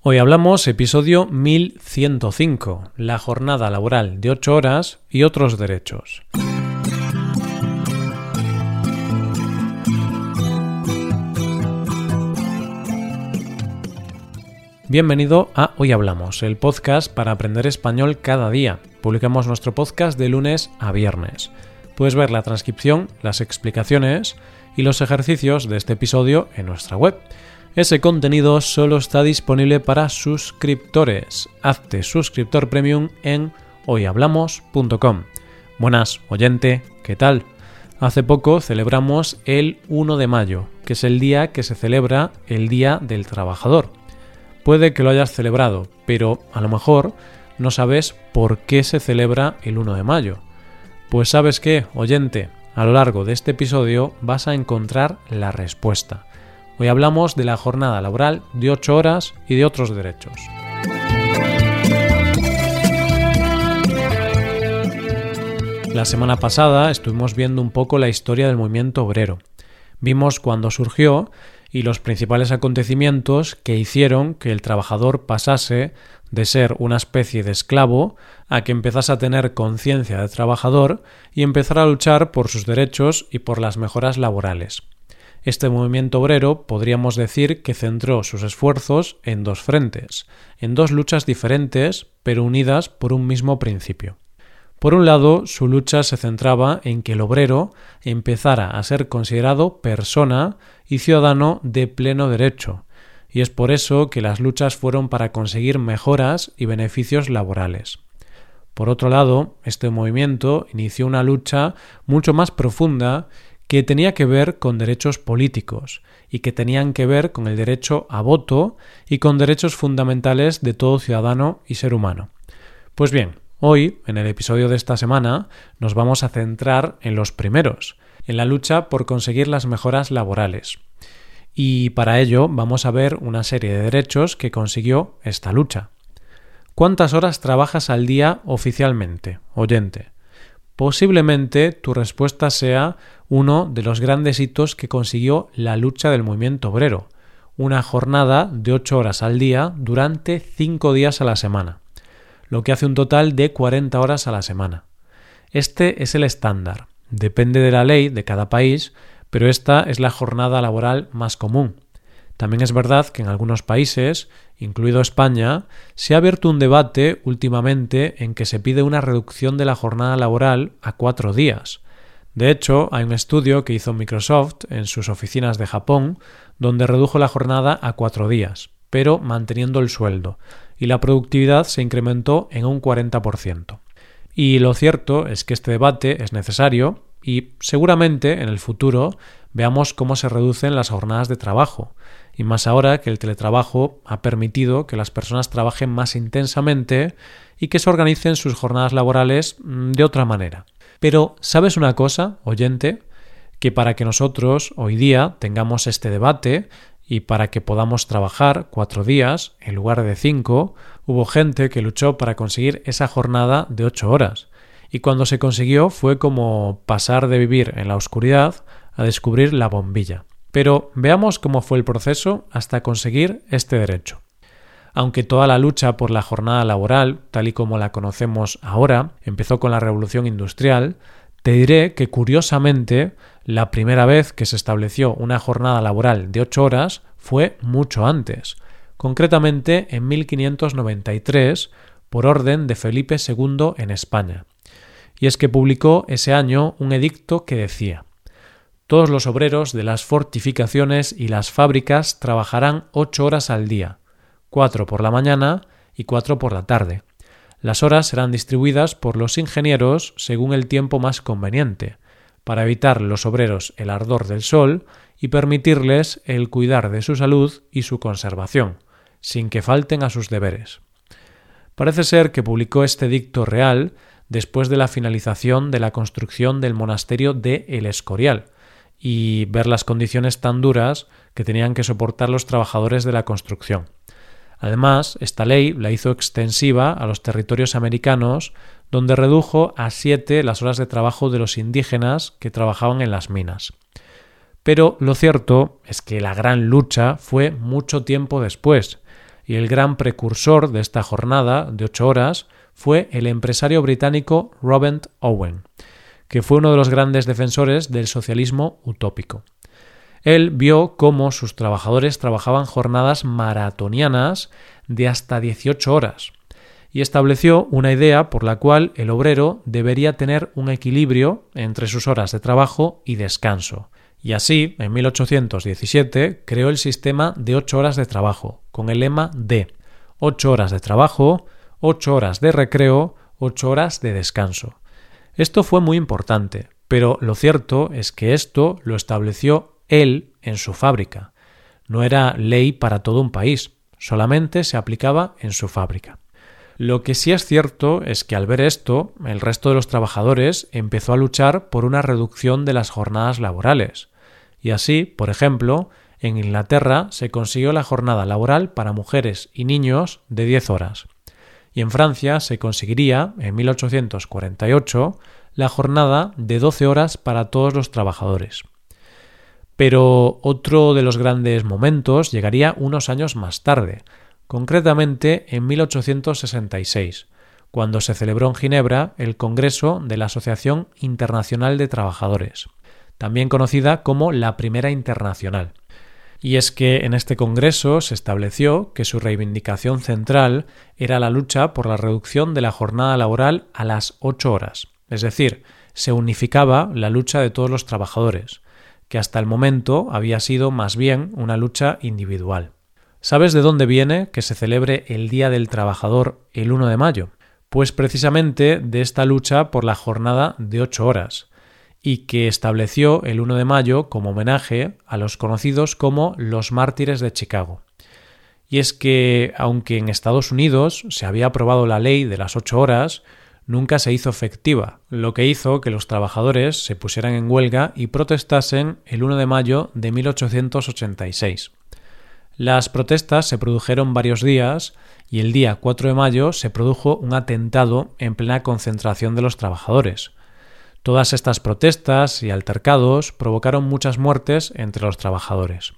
Hoy hablamos episodio 1105, la jornada laboral de 8 horas y otros derechos. Bienvenido a Hoy Hablamos, el podcast para aprender español cada día. Publicamos nuestro podcast de lunes a viernes. Puedes ver la transcripción, las explicaciones y los ejercicios de este episodio en nuestra web ese contenido solo está disponible para suscriptores. Hazte suscriptor premium en hoyhablamos.com. Buenas, oyente, ¿qué tal? Hace poco celebramos el 1 de mayo, que es el día que se celebra el Día del Trabajador. Puede que lo hayas celebrado, pero a lo mejor no sabes por qué se celebra el 1 de mayo. Pues sabes qué, oyente, a lo largo de este episodio vas a encontrar la respuesta. Hoy hablamos de la jornada laboral de 8 horas y de otros derechos. La semana pasada estuvimos viendo un poco la historia del movimiento obrero. Vimos cuándo surgió y los principales acontecimientos que hicieron que el trabajador pasase de ser una especie de esclavo a que empezase a tener conciencia de trabajador y empezar a luchar por sus derechos y por las mejoras laborales. Este movimiento obrero podríamos decir que centró sus esfuerzos en dos frentes, en dos luchas diferentes pero unidas por un mismo principio. Por un lado, su lucha se centraba en que el obrero empezara a ser considerado persona y ciudadano de pleno derecho, y es por eso que las luchas fueron para conseguir mejoras y beneficios laborales. Por otro lado, este movimiento inició una lucha mucho más profunda que tenía que ver con derechos políticos y que tenían que ver con el derecho a voto y con derechos fundamentales de todo ciudadano y ser humano. Pues bien, hoy, en el episodio de esta semana, nos vamos a centrar en los primeros, en la lucha por conseguir las mejoras laborales. Y para ello vamos a ver una serie de derechos que consiguió esta lucha. ¿Cuántas horas trabajas al día oficialmente, oyente? Posiblemente tu respuesta sea uno de los grandes hitos que consiguió la lucha del movimiento obrero, una jornada de ocho horas al día durante cinco días a la semana, lo que hace un total de 40 horas a la semana. Este es el estándar. Depende de la ley de cada país, pero esta es la jornada laboral más común. También es verdad que en algunos países, incluido España, se ha abierto un debate últimamente en que se pide una reducción de la jornada laboral a cuatro días, de hecho, hay un estudio que hizo Microsoft en sus oficinas de Japón donde redujo la jornada a cuatro días, pero manteniendo el sueldo, y la productividad se incrementó en un 40%. Y lo cierto es que este debate es necesario y seguramente en el futuro veamos cómo se reducen las jornadas de trabajo, y más ahora que el teletrabajo ha permitido que las personas trabajen más intensamente y que se organicen sus jornadas laborales mm, de otra manera. Pero, ¿sabes una cosa, oyente? Que para que nosotros hoy día tengamos este debate y para que podamos trabajar cuatro días en lugar de cinco, hubo gente que luchó para conseguir esa jornada de ocho horas. Y cuando se consiguió fue como pasar de vivir en la oscuridad a descubrir la bombilla. Pero veamos cómo fue el proceso hasta conseguir este derecho. Aunque toda la lucha por la jornada laboral, tal y como la conocemos ahora, empezó con la revolución industrial, te diré que curiosamente la primera vez que se estableció una jornada laboral de ocho horas fue mucho antes, concretamente en 1593 por orden de Felipe II en España. Y es que publicó ese año un edicto que decía Todos los obreros de las fortificaciones y las fábricas trabajarán ocho horas al día, cuatro por la mañana y cuatro por la tarde. Las horas serán distribuidas por los ingenieros según el tiempo más conveniente, para evitar los obreros el ardor del sol y permitirles el cuidar de su salud y su conservación, sin que falten a sus deberes. Parece ser que publicó este dicto real después de la finalización de la construcción del monasterio de El Escorial, y ver las condiciones tan duras que tenían que soportar los trabajadores de la construcción. Además, esta ley la hizo extensiva a los territorios americanos, donde redujo a siete las horas de trabajo de los indígenas que trabajaban en las minas. Pero lo cierto es que la gran lucha fue mucho tiempo después, y el gran precursor de esta jornada de ocho horas fue el empresario británico Robert Owen, que fue uno de los grandes defensores del socialismo utópico. Él vio cómo sus trabajadores trabajaban jornadas maratonianas de hasta 18 horas y estableció una idea por la cual el obrero debería tener un equilibrio entre sus horas de trabajo y descanso. Y así, en 1817, creó el sistema de 8 horas de trabajo, con el lema de 8 horas de trabajo, 8 horas de recreo, 8 horas de descanso. Esto fue muy importante, pero lo cierto es que esto lo estableció él en su fábrica. No era ley para todo un país, solamente se aplicaba en su fábrica. Lo que sí es cierto es que al ver esto, el resto de los trabajadores empezó a luchar por una reducción de las jornadas laborales. Y así, por ejemplo, en Inglaterra se consiguió la jornada laboral para mujeres y niños de 10 horas. Y en Francia se conseguiría, en 1848, la jornada de 12 horas para todos los trabajadores. Pero otro de los grandes momentos llegaría unos años más tarde, concretamente en 1866, cuando se celebró en Ginebra el Congreso de la Asociación Internacional de Trabajadores, también conocida como la Primera Internacional. Y es que en este Congreso se estableció que su reivindicación central era la lucha por la reducción de la jornada laboral a las ocho horas, es decir, se unificaba la lucha de todos los trabajadores, que hasta el momento había sido más bien una lucha individual. ¿Sabes de dónde viene que se celebre el Día del Trabajador el 1 de mayo? Pues precisamente de esta lucha por la jornada de ocho horas, y que estableció el 1 de mayo como homenaje a los conocidos como los mártires de Chicago. Y es que, aunque en Estados Unidos se había aprobado la ley de las ocho horas, nunca se hizo efectiva, lo que hizo que los trabajadores se pusieran en huelga y protestasen el 1 de mayo de 1886. Las protestas se produjeron varios días y el día 4 de mayo se produjo un atentado en plena concentración de los trabajadores. Todas estas protestas y altercados provocaron muchas muertes entre los trabajadores.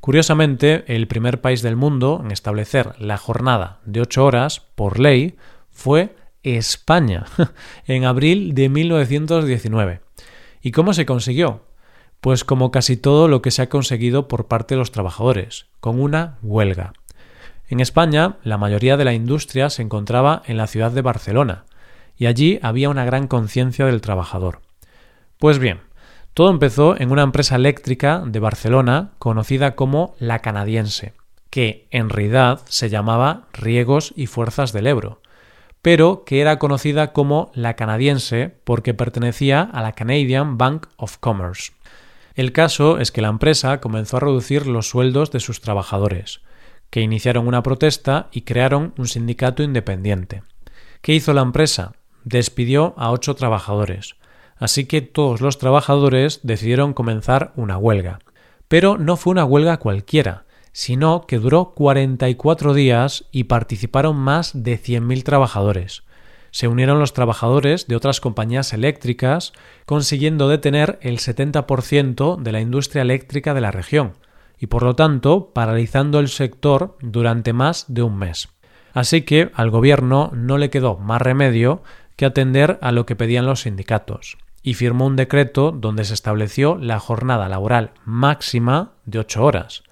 Curiosamente, el primer país del mundo en establecer la jornada de ocho horas por ley fue España en abril de 1919. ¿Y cómo se consiguió? Pues como casi todo lo que se ha conseguido por parte de los trabajadores, con una huelga. En España, la mayoría de la industria se encontraba en la ciudad de Barcelona, y allí había una gran conciencia del trabajador. Pues bien, todo empezó en una empresa eléctrica de Barcelona conocida como La Canadiense, que en realidad se llamaba Riegos y Fuerzas del Ebro, pero que era conocida como la canadiense porque pertenecía a la Canadian Bank of Commerce. El caso es que la empresa comenzó a reducir los sueldos de sus trabajadores, que iniciaron una protesta y crearon un sindicato independiente. ¿Qué hizo la empresa? Despidió a ocho trabajadores, así que todos los trabajadores decidieron comenzar una huelga. Pero no fue una huelga cualquiera, sino que duró 44 días y participaron más de 100.000 trabajadores. Se unieron los trabajadores de otras compañías eléctricas, consiguiendo detener el 70% de la industria eléctrica de la región, y por lo tanto paralizando el sector durante más de un mes. Así que al gobierno no le quedó más remedio atender a lo que pedían los sindicatos, y firmó un decreto donde se estableció la jornada laboral máxima de ocho horas,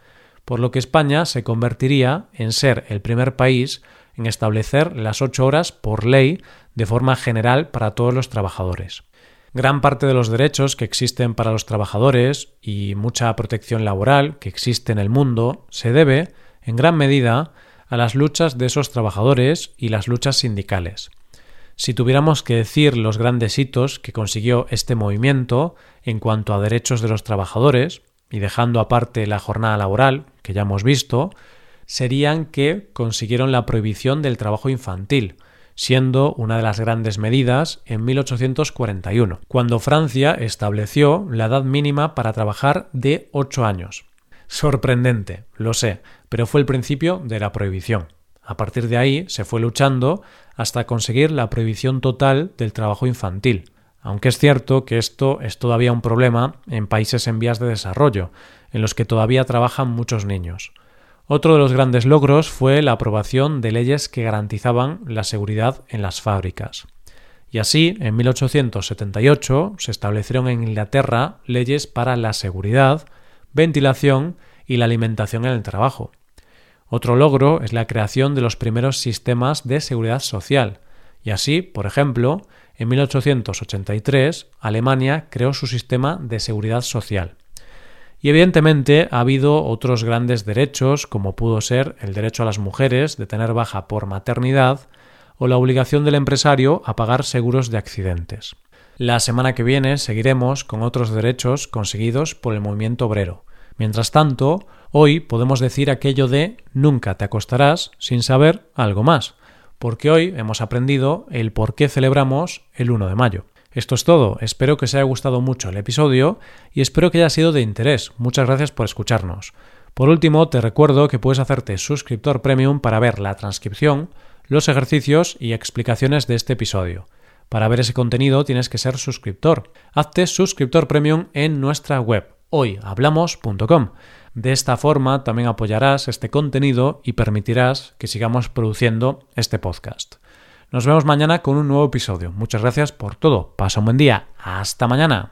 por lo que España se convertiría en ser el primer país en establecer las ocho horas por ley de forma general para todos los trabajadores. Gran parte de los derechos que existen para los trabajadores y mucha protección laboral que existe en el mundo se debe, en gran medida, a las luchas de esos trabajadores y las luchas sindicales. Si tuviéramos que decir los grandes hitos que consiguió este movimiento en cuanto a derechos de los trabajadores, y dejando aparte la jornada laboral, que ya hemos visto, serían que consiguieron la prohibición del trabajo infantil, siendo una de las grandes medidas en 1841, cuando Francia estableció la edad mínima para trabajar de 8 años. Sorprendente, lo sé, pero fue el principio de la prohibición. A partir de ahí se fue luchando hasta conseguir la prohibición total del trabajo infantil, aunque es cierto que esto es todavía un problema en países en vías de desarrollo, en los que todavía trabajan muchos niños. Otro de los grandes logros fue la aprobación de leyes que garantizaban la seguridad en las fábricas. Y así, en 1878 se establecieron en Inglaterra leyes para la seguridad, ventilación y la alimentación en el trabajo. Otro logro es la creación de los primeros sistemas de seguridad social, y así, por ejemplo, en 1883 Alemania creó su sistema de seguridad social. Y evidentemente ha habido otros grandes derechos, como pudo ser el derecho a las mujeres de tener baja por maternidad o la obligación del empresario a pagar seguros de accidentes. La semana que viene seguiremos con otros derechos conseguidos por el movimiento obrero. Mientras tanto, hoy podemos decir aquello de nunca te acostarás sin saber algo más, porque hoy hemos aprendido el por qué celebramos el 1 de mayo. Esto es todo, espero que os haya gustado mucho el episodio y espero que haya sido de interés. Muchas gracias por escucharnos. Por último, te recuerdo que puedes hacerte suscriptor premium para ver la transcripción, los ejercicios y explicaciones de este episodio. Para ver ese contenido tienes que ser suscriptor. Hazte suscriptor premium en nuestra web hoyhablamos.com. De esta forma también apoyarás este contenido y permitirás que sigamos produciendo este podcast. Nos vemos mañana con un nuevo episodio. Muchas gracias por todo. Pasa un buen día. Hasta mañana.